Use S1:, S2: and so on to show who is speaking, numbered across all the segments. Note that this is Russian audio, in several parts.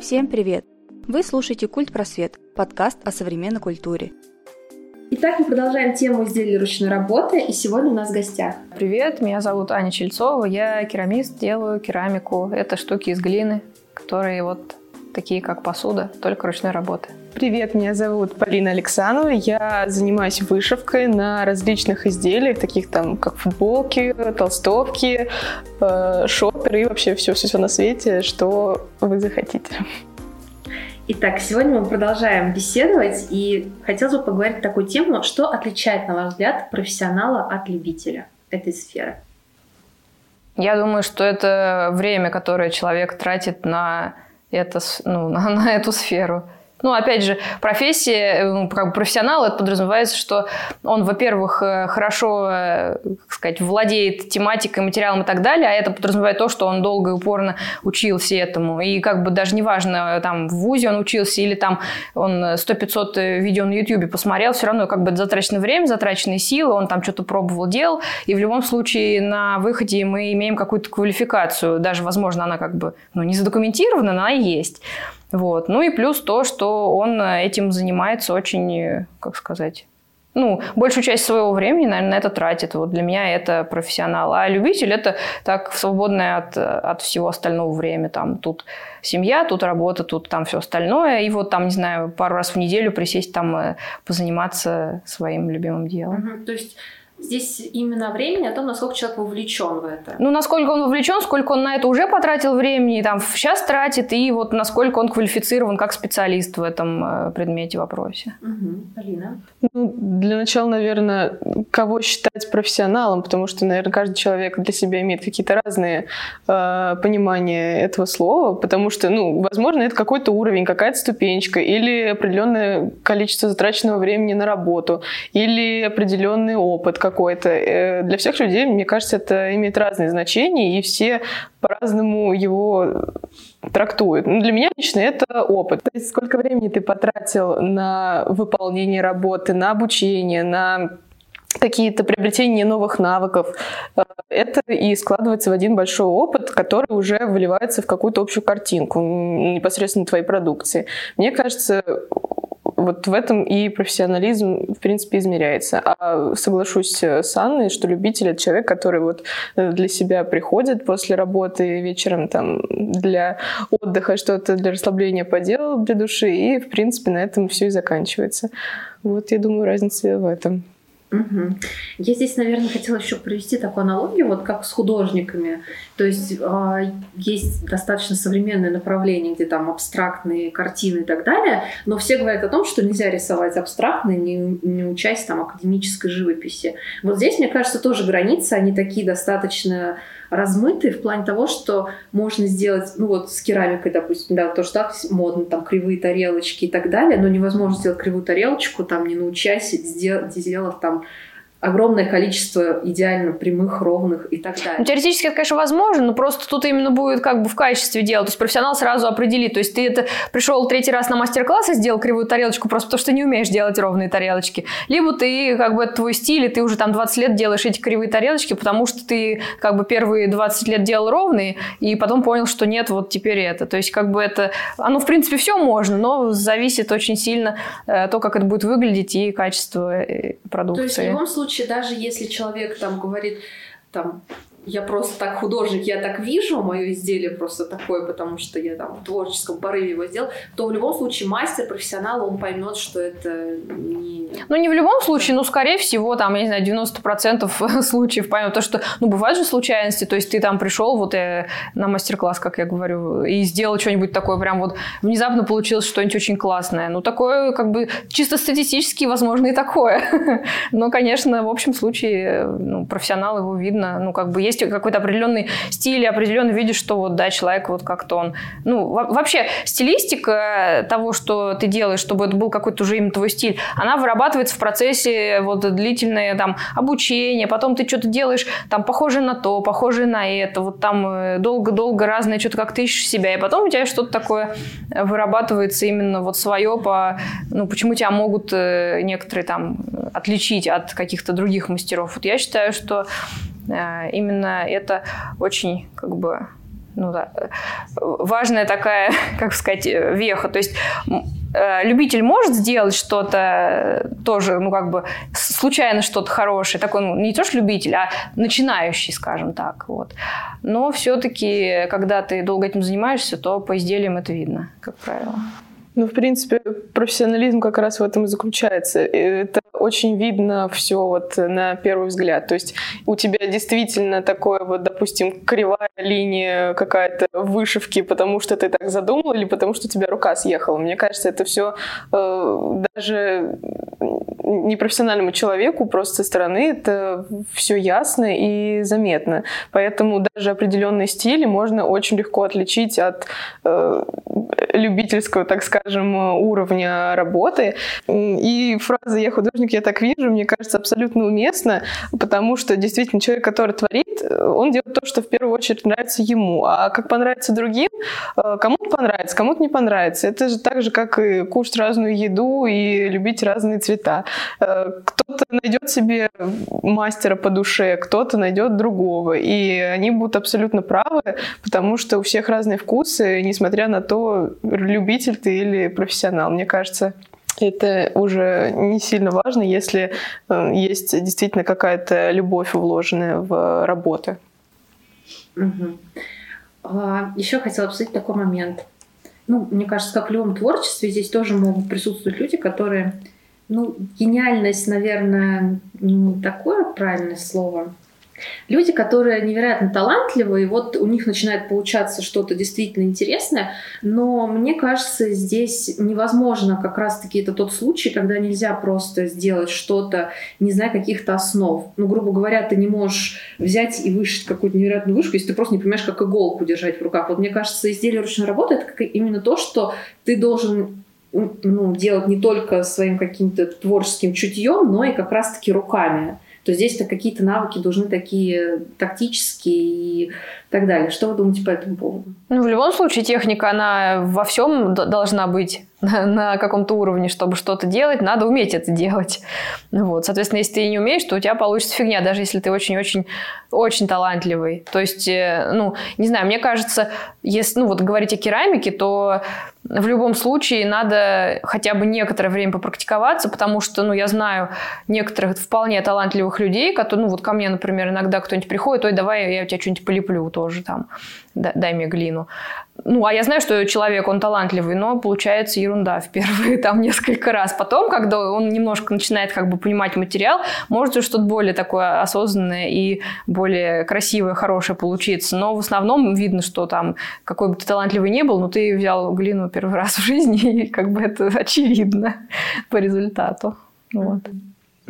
S1: Всем привет! Вы слушаете «Культ Просвет» – подкаст о современной культуре.
S2: Итак, мы продолжаем тему изделий ручной работы, и сегодня у нас в гостях.
S3: Привет, меня зовут Аня Чельцова, я керамист, делаю керамику. Это штуки из глины, которые вот такие как посуда, только ручной работы.
S4: Привет, меня зовут Полина Александрова. Я занимаюсь вышивкой на различных изделиях, таких там, как футболки, толстовки, э, шоперы и вообще все-все на свете, что вы захотите.
S2: Итак, сегодня мы продолжаем беседовать, и хотелось бы поговорить на такую тему, что отличает, на ваш взгляд, профессионала от любителя этой сферы?
S3: Я думаю, что это время, которое человек тратит на, это, ну, на, на эту сферу. Ну, опять же, профессия, э, ну, как бы профессионал, это подразумевается, что он, во-первых, э, хорошо, э, как сказать, владеет тематикой, материалом и так далее, а это подразумевает то, что он долго и упорно учился этому. И как бы даже неважно, там, в ВУЗе он учился или там он 100-500 видео на Ютьюбе посмотрел, все равно как бы затраченное время, затраченные силы, он там что-то пробовал, делал, и в любом случае на выходе мы имеем какую-то квалификацию, даже, возможно, она как бы ну, не задокументирована, но она есть. Вот. Ну и плюс то, что он э, этим занимается очень, э, как сказать, ну, большую часть своего времени, наверное, на это тратит. Вот для меня это профессионал. А любитель – это так свободное от, от всего остального время. Там тут семья, тут работа, тут там все остальное. И вот там, не знаю, пару раз в неделю присесть там, э, позаниматься своим любимым делом.
S2: Угу. То есть Здесь именно времени о том, насколько человек вовлечен в это.
S3: Ну, насколько он вовлечен, сколько он на это уже потратил времени, там, сейчас тратит, и вот насколько он квалифицирован как специалист в этом э, предмете, вопросе.
S2: Угу. Алина?
S4: Ну, для начала, наверное, кого считать профессионалом, потому что, наверное, каждый человек для себя имеет какие-то разные э, понимания этого слова, потому что, ну, возможно, это какой-то уровень, какая-то ступенечка, или определенное количество затраченного времени на работу, или определенный опыт, какой-то. Э, для всех людей, мне кажется, это имеет разные значения, и все по-разному его трактуют. Но ну, для меня лично это опыт. То есть сколько времени ты потратил на выполнение работы, на обучение, на какие-то приобретения новых навыков. Э, это и складывается в один большой опыт, который уже выливается в какую-то общую картинку непосредственно твоей продукции. Мне кажется, вот в этом и профессионализм, в принципе, измеряется. А соглашусь с Анной, что любитель — это человек, который вот э, для себя приходит после работы вечером там для отдыха что-то для расслабления поделал для души, и, в принципе, на этом все и заканчивается. Вот, я думаю, разница в этом.
S2: Угу. Я здесь, наверное, хотела еще провести такую аналогию, вот как с художниками. То есть э, есть достаточно современное направление, где там абстрактные картины и так далее, но все говорят о том, что нельзя рисовать абстрактно, не, не участь там академической живописи. Вот здесь, мне кажется, тоже границы, они такие достаточно размытые в плане того, что можно сделать, ну вот с керамикой, допустим, да, то, что так модно, там кривые тарелочки и так далее, но невозможно сделать кривую тарелочку, там не научаясь, сделав, там огромное количество идеально прямых, ровных и так далее.
S3: Ну, теоретически это, конечно, возможно, но просто тут именно будет как бы в качестве дела. То есть профессионал сразу определит. То есть ты это пришел третий раз на мастер-класс и сделал кривую тарелочку просто потому, что не умеешь делать ровные тарелочки. Либо ты, как бы, это твой стиль, и ты уже там 20 лет делаешь эти кривые тарелочки, потому что ты, как бы, первые 20 лет делал ровные, и потом понял, что нет, вот теперь это. То есть, как бы это... Оно, в принципе, все можно, но зависит очень сильно э, то, как это будет выглядеть и качество продукции. Э, то
S2: есть, в любом случае, случае, даже если человек там говорит, там, я просто так художник, я так вижу, мое изделие просто такое, потому что я там в творческом порыве его сделал, то в любом случае мастер, профессионал, он поймет, что это не...
S3: Ну, не в любом случае, но, скорее всего, там, я не знаю, 90% случаев поймет то, что, ну, бывают же случайности, то есть ты там пришел вот э, на мастер-класс, как я говорю, и сделал что-нибудь такое, прям вот внезапно получилось что-нибудь очень классное. Ну, такое, как бы, чисто статистически, возможно, и такое. но, конечно, в общем случае, ну, профессионал его видно, ну, как бы, есть какой-то определенный стиль, определенно видишь, что вот, да, человек вот как-то он... Ну, вообще, стилистика того, что ты делаешь, чтобы это был какой-то уже именно твой стиль, она вырабатывается в процессе вот длительное там обучение, потом ты что-то делаешь там похожее на то, похожее на это, вот там э, долго-долго разное, что-то как ты ищешь себя, и потом у тебя что-то такое вырабатывается именно вот свое по... Ну, почему тебя могут э, некоторые там отличить от каких-то других мастеров. Вот я считаю, что именно это очень как бы ну да, важная такая, как сказать, веха. То есть э, любитель может сделать что-то тоже, ну как бы случайно что-то хорошее, такой ну, не то что любитель, а начинающий, скажем так, вот. Но все-таки, когда ты долго этим занимаешься, то по изделиям это видно, как правило.
S4: Ну, в принципе, профессионализм как раз в этом и заключается. Это очень видно все вот на первый взгляд. То есть у тебя действительно такое вот, допустим, кривая линия какая-то вышивки, потому что ты так задумал, или потому что у тебя рука съехала. Мне кажется, это все э, даже непрофессиональному человеку просто со стороны это все ясно и заметно. Поэтому даже определенные стили можно очень легко отличить от э, любительского, так скажем, уровня работы. И фраза «я художник, я так вижу» мне кажется абсолютно уместна, потому что действительно человек, который творит, он делает то, что в первую очередь нравится ему. А как понравится другим, э, кому-то понравится, кому-то не понравится. Это же так же, как и кушать разную еду и любить разные цвета. Э, кто-то найдет себе мастера по душе, кто-то найдет другого. И они будут абсолютно правы, потому что у всех разные вкусы, несмотря на то, любитель ты или профессионал. Мне кажется, это уже не сильно важно, если э, есть действительно какая-то любовь вложенная в работы.
S2: Угу. А, еще хотела обсудить такой момент. Ну, мне кажется, как в любом творчестве, здесь тоже могут присутствовать люди, которые ну, гениальность, наверное, не такое правильное слово. Люди, которые невероятно талантливые, вот у них начинает получаться что-то действительно интересное, но мне кажется, здесь невозможно как раз-таки это тот случай, когда нельзя просто сделать что-то, не зная каких-то основ. Ну, грубо говоря, ты не можешь взять и вышить какую-то невероятную вышку, если ты просто не понимаешь, как иголку держать в руках. Вот мне кажется, изделие ручной работы — это именно то, что ты должен ну, делать не только своим каким-то творческим чутьем, но и как раз-таки руками. То здесь-то какие-то навыки должны такие тактические и так далее. Что вы думаете по этому поводу?
S3: Ну, в любом случае, техника, она во всем должна быть на, на каком-то уровне, чтобы что-то делать, надо уметь это делать. Вот. Соответственно, если ты не умеешь, то у тебя получится фигня, даже если ты очень-очень-очень талантливый. То есть, э, ну, не знаю, мне кажется, если, ну, вот говорить о керамике, то в любом случае надо хотя бы некоторое время попрактиковаться, потому что, ну, я знаю некоторых вполне талантливых людей, которые, ну, вот ко мне, например, иногда кто-нибудь приходит, ой, давай я у тебя что-нибудь полеплю тоже там, дай мне глину. Ну, а я знаю, что человек, он талантливый, но получается ерунда в первые там несколько раз. Потом, когда он немножко начинает как бы понимать материал, может что-то более такое осознанное и более красивое, хорошее получиться. Но в основном видно, что там какой бы ты талантливый не был, но ты взял глину первый раз в жизни, и как бы это очевидно по результату. Вот.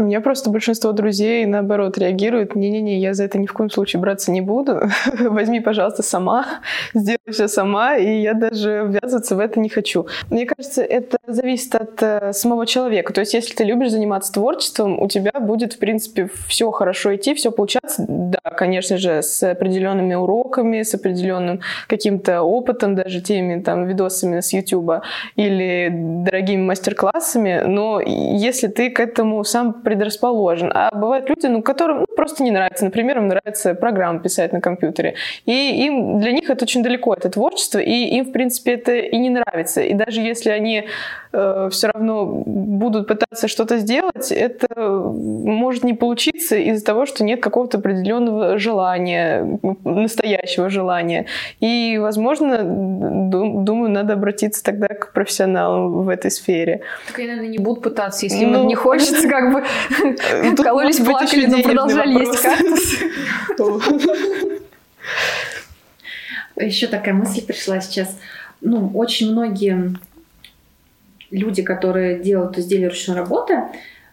S4: У меня просто большинство друзей, наоборот, реагируют, не-не-не, я за это ни в коем случае браться не буду, возьми, пожалуйста, сама, сделай все сама, и я даже ввязываться в это не хочу. Мне кажется, это зависит от э, самого человека. То есть, если ты любишь заниматься творчеством, у тебя будет, в принципе, все хорошо идти, все получаться. Да, конечно же, с определенными уроками, с определенным каким-то опытом, даже теми там видосами с YouTube или дорогими мастер-классами, но если ты к этому сам предрасположен. А бывают люди, ну, которым ну, просто не нравится. Например, им нравится программу писать на компьютере. И им, для них это очень далеко, это творчество, и им, в принципе, это и не нравится. И даже если они э, все равно будут пытаться что-то сделать, это может не получиться из-за того, что нет какого-то определенного желания, настоящего желания. И, возможно, думаю, надо обратиться тогда к профессионалам в этой сфере.
S3: Так они, наверное, не будут пытаться, если ну, им не хочется, как бы Кололись, плакали, но продолжали есть кактус.
S2: Еще такая мысль пришла сейчас. Ну, очень многие люди, которые делают изделия ручной работы,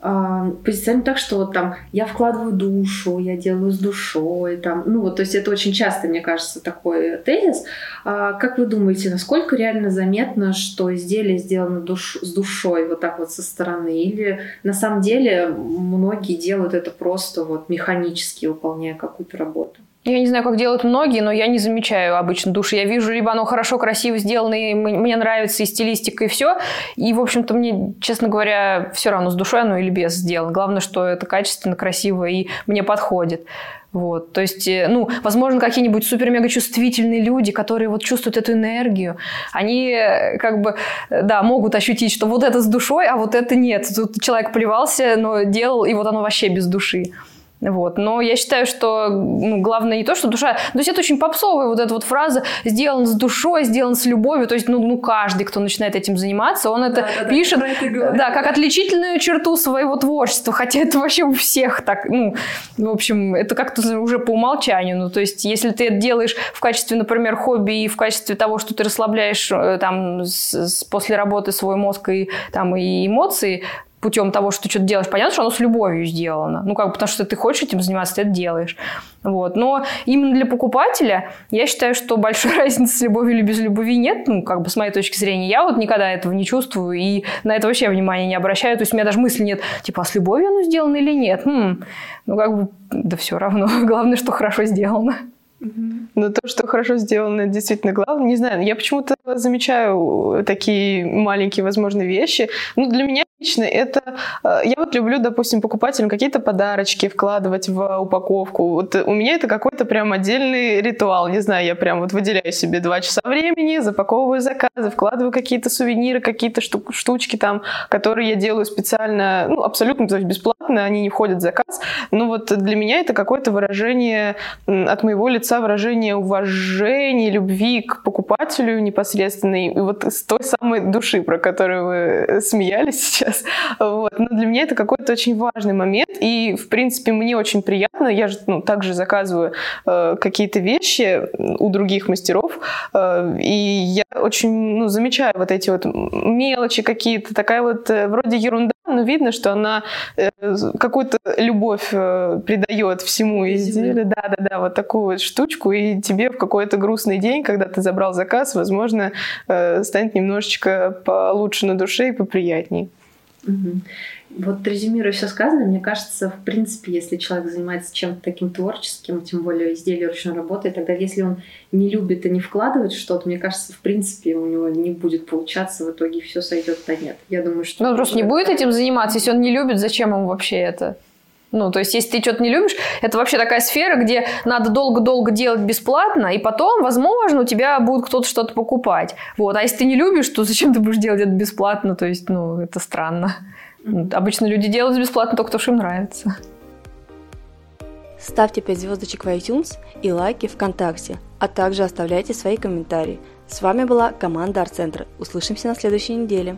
S2: позиционируют так, что вот там я вкладываю душу, я делаю с душой, там, ну вот, то есть это очень часто, мне кажется, такой тезис. А как вы думаете, насколько реально заметно, что изделие сделано душ, с душой, вот так вот со стороны, или на самом деле многие делают это просто вот механически, выполняя какую-то работу?
S3: Я не знаю, как делают многие, но я не замечаю обычно души. Я вижу, либо оно хорошо, красиво сделано, и мне нравится и стилистика, и все. И, в общем-то, мне, честно говоря, все равно с душой оно или без сделано. Главное, что это качественно, красиво и мне подходит. Вот, то есть, э, ну, возможно, какие-нибудь супер-мега чувствительные люди, которые вот чувствуют эту энергию, они э, как бы, э, да, могут ощутить, что вот это с душой, а вот это нет. Тут человек плевался, но делал, и вот оно вообще без души. Вот. Но я считаю, что ну, главное не то, что душа... То есть это очень попсовая вот эта вот фраза «сделан с душой, сделан с любовью». То есть ну, ну каждый, кто начинает этим заниматься, он это да, пишет да, да, как отличительную черту своего творчества. Хотя это вообще у всех так. Ну, в общем, это как-то уже по умолчанию. Ну, то есть если ты это делаешь в качестве, например, хобби и в качестве того, что ты расслабляешь э, там с, с, после работы свой мозг и, там, и эмоции, путем того, что ты что-то делаешь, понятно, что оно с любовью сделано. Ну, как бы, потому что ты хочешь этим заниматься, ты это делаешь. Вот. Но именно для покупателя я считаю, что большой разницы с любовью или без любви нет. Ну, как бы, с моей точки зрения, я вот никогда этого не чувствую и на это вообще внимания не обращаю. То есть у меня даже мысли нет, типа, а с любовью оно сделано или нет? Хм. Ну, как бы, да все равно. Главное, что хорошо сделано.
S4: Но то, что хорошо сделано, действительно главное. Не знаю, я почему-то замечаю такие маленькие, возможно, вещи. Ну, для меня лично это... Э, я вот люблю, допустим, покупателям какие-то подарочки вкладывать в упаковку. Вот у меня это какой-то прям отдельный ритуал. Не знаю, я прям вот выделяю себе два часа времени, запаковываю заказы, вкладываю какие-то сувениры, какие-то штучки там, которые я делаю специально, ну, абсолютно то есть бесплатно, они не входят в заказ. Ну, вот для меня это какое-то выражение от моего лица, выражение уважения, любви к покупателю непосредственно. И вот с той самой души, про которую вы смеялись сейчас, сейчас. Вот. Но для меня это какой-то очень важный момент, и, в принципе, мне очень приятно. Я же ну, также заказываю э, какие-то вещи у других мастеров, э, и я очень ну, замечаю вот эти вот мелочи какие-то, такая вот э, вроде ерунда, но видно, что она э, какую-то любовь э, придает всему изделию. Да-да-да, вот такую вот штучку, и тебе в какой-то грустный день, когда ты забрал заказ, возможно, э, станет немножечко получше на душе и поприятней.
S2: Угу. Вот резюмируя все сказанное, мне кажется, в принципе, если человек занимается чем-то таким творческим, тем более изделие ручной работы, тогда если он не любит и не вкладывает что-то, мне кажется, в принципе, у него не будет получаться, в итоге все сойдет на нет. Я думаю, что...
S3: Ну, он просто не будет этим заниматься, если он не любит, зачем ему вообще это? Ну, то есть, если ты что-то не любишь, это вообще такая сфера, где надо долго-долго делать бесплатно, и потом, возможно, у тебя будет кто-то что-то покупать. Вот. А если ты не любишь, то зачем ты будешь делать это бесплатно? То есть, ну, это странно. Обычно люди делают бесплатно только то, что им нравится.
S1: Ставьте 5 звездочек в iTunes и лайки ВКонтакте, а также оставляйте свои комментарии. С вами была команда Арт-центра. Услышимся на следующей неделе.